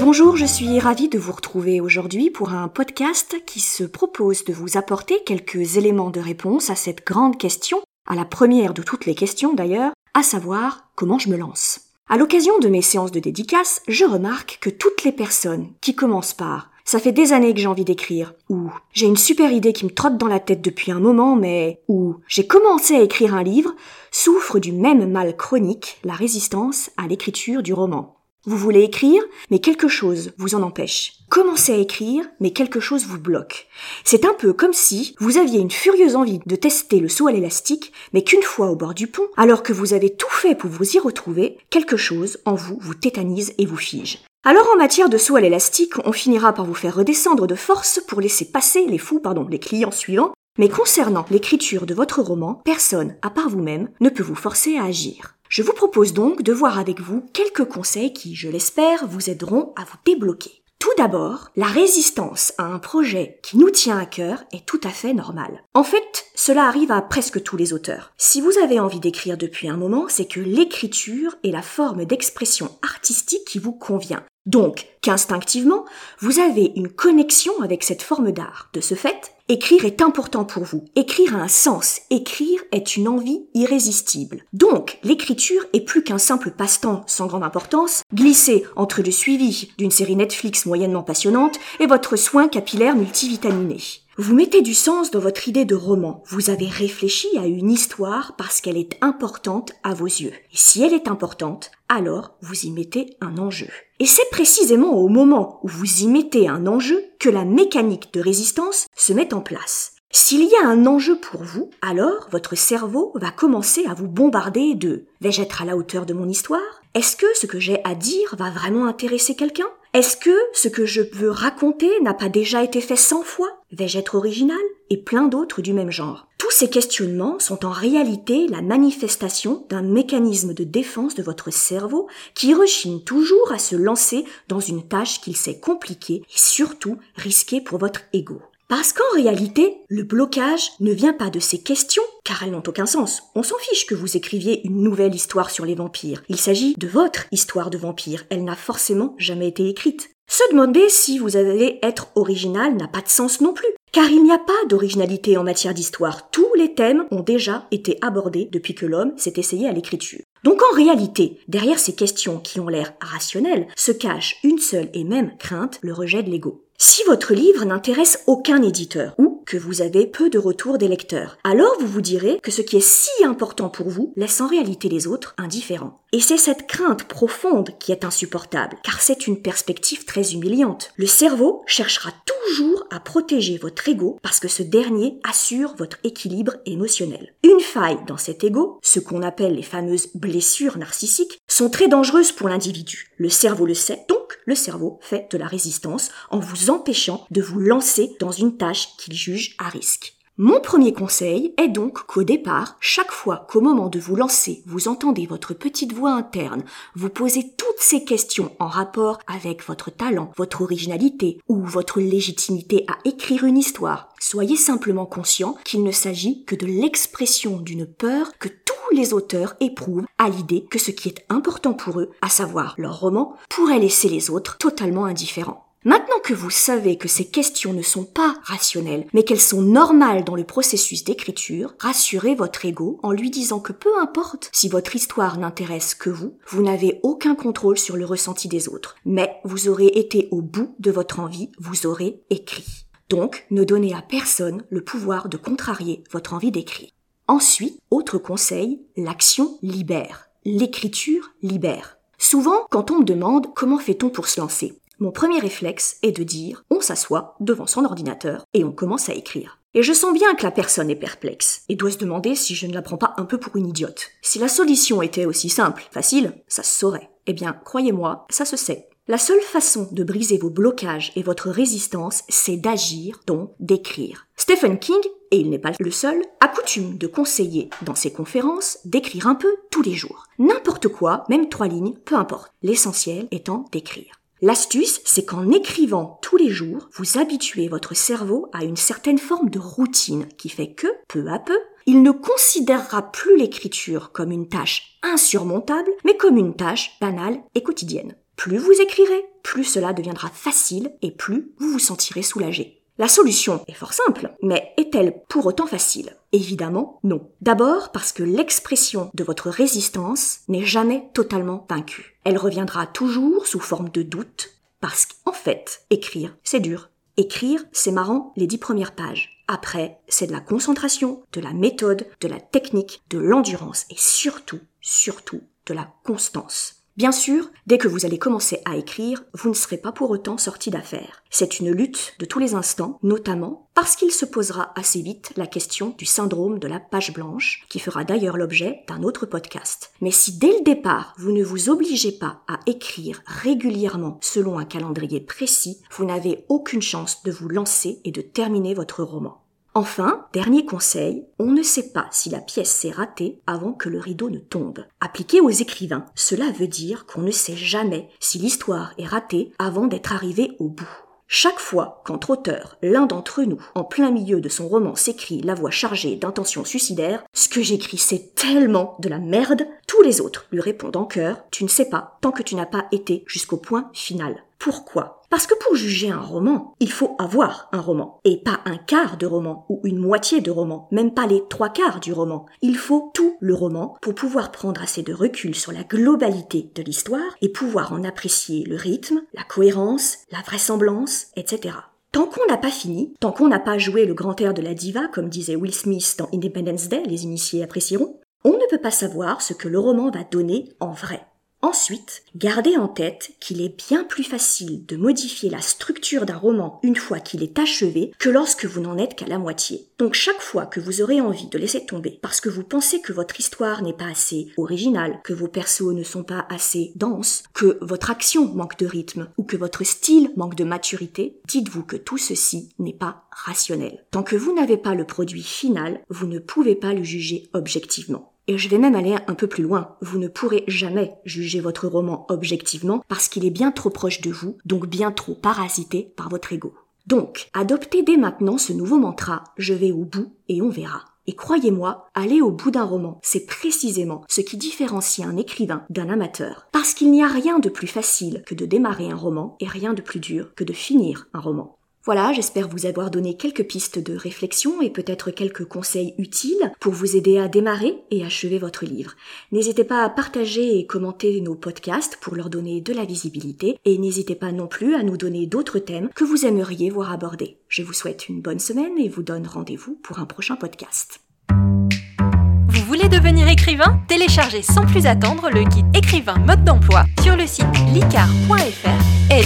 Bonjour, je suis ravie de vous retrouver aujourd'hui pour un podcast qui se propose de vous apporter quelques éléments de réponse à cette grande question, à la première de toutes les questions d'ailleurs, à savoir comment je me lance. À l'occasion de mes séances de dédicace, je remarque que toutes les personnes qui commencent par ça fait des années que j'ai envie d'écrire, ou j'ai une super idée qui me trotte dans la tête depuis un moment, mais, ou j'ai commencé à écrire un livre, souffrent du même mal chronique, la résistance à l'écriture du roman. Vous voulez écrire, mais quelque chose vous en empêche. Commencez à écrire, mais quelque chose vous bloque. C'est un peu comme si vous aviez une furieuse envie de tester le saut à l'élastique, mais qu'une fois au bord du pont, alors que vous avez tout fait pour vous y retrouver, quelque chose en vous vous tétanise et vous fige. Alors en matière de saut à l'élastique, on finira par vous faire redescendre de force pour laisser passer les fous, pardon, les clients suivants, mais concernant l'écriture de votre roman, personne, à part vous-même, ne peut vous forcer à agir. Je vous propose donc de voir avec vous quelques conseils qui, je l'espère, vous aideront à vous débloquer. Tout d'abord, la résistance à un projet qui nous tient à cœur est tout à fait normale. En fait, cela arrive à presque tous les auteurs. Si vous avez envie d'écrire depuis un moment, c'est que l'écriture est la forme d'expression artistique qui vous convient. Donc, qu'instinctivement, vous avez une connexion avec cette forme d'art. De ce fait, écrire est important pour vous. Écrire a un sens. Écrire est une envie irrésistible. Donc, l'écriture est plus qu'un simple passe-temps sans grande importance, glissé entre le suivi d'une série Netflix moyennement passionnante et votre soin capillaire multivitaminé. Vous mettez du sens dans votre idée de roman. Vous avez réfléchi à une histoire parce qu'elle est importante à vos yeux. Et si elle est importante, alors vous y mettez un enjeu. Et c'est précisément au moment où vous y mettez un enjeu que la mécanique de résistance se met en place. S'il y a un enjeu pour vous, alors votre cerveau va commencer à vous bombarder de vais-je être à la hauteur de mon histoire? Est-ce que ce que j'ai à dire va vraiment intéresser quelqu'un? Est-ce que ce que je veux raconter n'a pas déjà été fait cent fois? Vais-je être original? Et plein d'autres du même genre. Tous ces questionnements sont en réalité la manifestation d'un mécanisme de défense de votre cerveau qui rechigne toujours à se lancer dans une tâche qu'il sait compliquée et surtout risquée pour votre ego. Parce qu'en réalité, le blocage ne vient pas de ces questions, car elles n'ont aucun sens. On s'en fiche que vous écriviez une nouvelle histoire sur les vampires. Il s'agit de votre histoire de vampire. Elle n'a forcément jamais été écrite. Se demander si vous allez être original n'a pas de sens non plus. Car il n'y a pas d'originalité en matière d'histoire. Tous les thèmes ont déjà été abordés depuis que l'homme s'est essayé à l'écriture. Donc en réalité, derrière ces questions qui ont l'air rationnelles, se cache une seule et même crainte, le rejet de l'ego. Si votre livre n'intéresse aucun éditeur ou que vous avez peu de retours des lecteurs, alors vous vous direz que ce qui est si important pour vous laisse en réalité les autres indifférents. Et c'est cette crainte profonde qui est insupportable, car c'est une perspective très humiliante. Le cerveau cherchera toujours à protéger votre ego parce que ce dernier assure votre équilibre émotionnel. Une faille dans cet ego, ce qu'on appelle les fameuses blessures narcissiques, sont très dangereuses pour l'individu. Le cerveau le sait, le cerveau fait de la résistance en vous empêchant de vous lancer dans une tâche qu'il juge à risque. Mon premier conseil est donc qu'au départ, chaque fois qu'au moment de vous lancer, vous entendez votre petite voix interne vous poser toutes ces questions en rapport avec votre talent, votre originalité ou votre légitimité à écrire une histoire, soyez simplement conscient qu'il ne s'agit que de l'expression d'une peur que les auteurs éprouvent à l'idée que ce qui est important pour eux, à savoir leur roman, pourrait laisser les autres totalement indifférents. Maintenant que vous savez que ces questions ne sont pas rationnelles, mais qu'elles sont normales dans le processus d'écriture, rassurez votre ego en lui disant que peu importe si votre histoire n'intéresse que vous, vous n'avez aucun contrôle sur le ressenti des autres. Mais vous aurez été au bout de votre envie, vous aurez écrit. Donc, ne donnez à personne le pouvoir de contrarier votre envie d'écrire. Ensuite, autre conseil, l'action libère. L'écriture libère. Souvent, quand on me demande comment fait-on pour se lancer, mon premier réflexe est de dire on s'assoit devant son ordinateur et on commence à écrire. Et je sens bien que la personne est perplexe et doit se demander si je ne la prends pas un peu pour une idiote. Si la solution était aussi simple, facile, ça se saurait. Eh bien, croyez-moi, ça se sait. La seule façon de briser vos blocages et votre résistance, c'est d'agir, donc d'écrire. Stephen King, et il n'est pas le seul, a coutume de conseiller dans ses conférences d'écrire un peu tous les jours. N'importe quoi, même trois lignes, peu importe. L'essentiel étant d'écrire. L'astuce, c'est qu'en écrivant tous les jours, vous habituez votre cerveau à une certaine forme de routine qui fait que, peu à peu, il ne considérera plus l'écriture comme une tâche insurmontable, mais comme une tâche banale et quotidienne. Plus vous écrirez, plus cela deviendra facile et plus vous vous sentirez soulagé. La solution est fort simple, mais est-elle pour autant facile? Évidemment, non. D'abord parce que l'expression de votre résistance n'est jamais totalement vaincue. Elle reviendra toujours sous forme de doute, parce qu'en fait, écrire, c'est dur. Écrire, c'est marrant les dix premières pages. Après, c'est de la concentration, de la méthode, de la technique, de l'endurance et surtout, surtout, de la constance. Bien sûr, dès que vous allez commencer à écrire, vous ne serez pas pour autant sorti d'affaire. C'est une lutte de tous les instants, notamment parce qu'il se posera assez vite la question du syndrome de la page blanche, qui fera d'ailleurs l'objet d'un autre podcast. Mais si dès le départ, vous ne vous obligez pas à écrire régulièrement selon un calendrier précis, vous n'avez aucune chance de vous lancer et de terminer votre roman. Enfin, dernier conseil, on ne sait pas si la pièce s'est ratée avant que le rideau ne tombe. Appliqué aux écrivains, cela veut dire qu'on ne sait jamais si l'histoire est ratée avant d'être arrivé au bout. Chaque fois qu'entre auteurs, l'un d'entre nous, en plein milieu de son roman, s'écrit la voix chargée d'intentions suicidaires, ce que j'écris c'est tellement de la merde, tous les autres lui répondent en cœur, tu ne sais pas tant que tu n'as pas été jusqu'au point final. Pourquoi? Parce que pour juger un roman, il faut avoir un roman, et pas un quart de roman ou une moitié de roman, même pas les trois quarts du roman. Il faut tout le roman pour pouvoir prendre assez de recul sur la globalité de l'histoire et pouvoir en apprécier le rythme, la cohérence, la vraisemblance, etc. Tant qu'on n'a pas fini, tant qu'on n'a pas joué le grand air de la diva, comme disait Will Smith dans Independence Day, les initiés apprécieront, on ne peut pas savoir ce que le roman va donner en vrai. Ensuite, gardez en tête qu'il est bien plus facile de modifier la structure d'un roman une fois qu'il est achevé que lorsque vous n'en êtes qu'à la moitié. Donc chaque fois que vous aurez envie de laisser tomber parce que vous pensez que votre histoire n'est pas assez originale, que vos persos ne sont pas assez denses, que votre action manque de rythme ou que votre style manque de maturité, dites-vous que tout ceci n'est pas rationnel. Tant que vous n'avez pas le produit final, vous ne pouvez pas le juger objectivement. Et je vais même aller un peu plus loin. Vous ne pourrez jamais juger votre roman objectivement parce qu'il est bien trop proche de vous, donc bien trop parasité par votre ego. Donc, adoptez dès maintenant ce nouveau mantra, je vais au bout et on verra. Et croyez-moi, aller au bout d'un roman, c'est précisément ce qui différencie un écrivain d'un amateur. Parce qu'il n'y a rien de plus facile que de démarrer un roman et rien de plus dur que de finir un roman. Voilà, j'espère vous avoir donné quelques pistes de réflexion et peut-être quelques conseils utiles pour vous aider à démarrer et achever votre livre. N'hésitez pas à partager et commenter nos podcasts pour leur donner de la visibilité et n'hésitez pas non plus à nous donner d'autres thèmes que vous aimeriez voir abordés. Je vous souhaite une bonne semaine et vous donne rendez-vous pour un prochain podcast. Vous voulez devenir écrivain? Téléchargez sans plus attendre le guide écrivain mode d'emploi sur le site licar.fr, l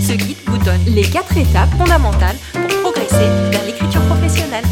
Ce guide vous donne les quatre étapes fondamentales pour progresser vers l'écriture professionnelle.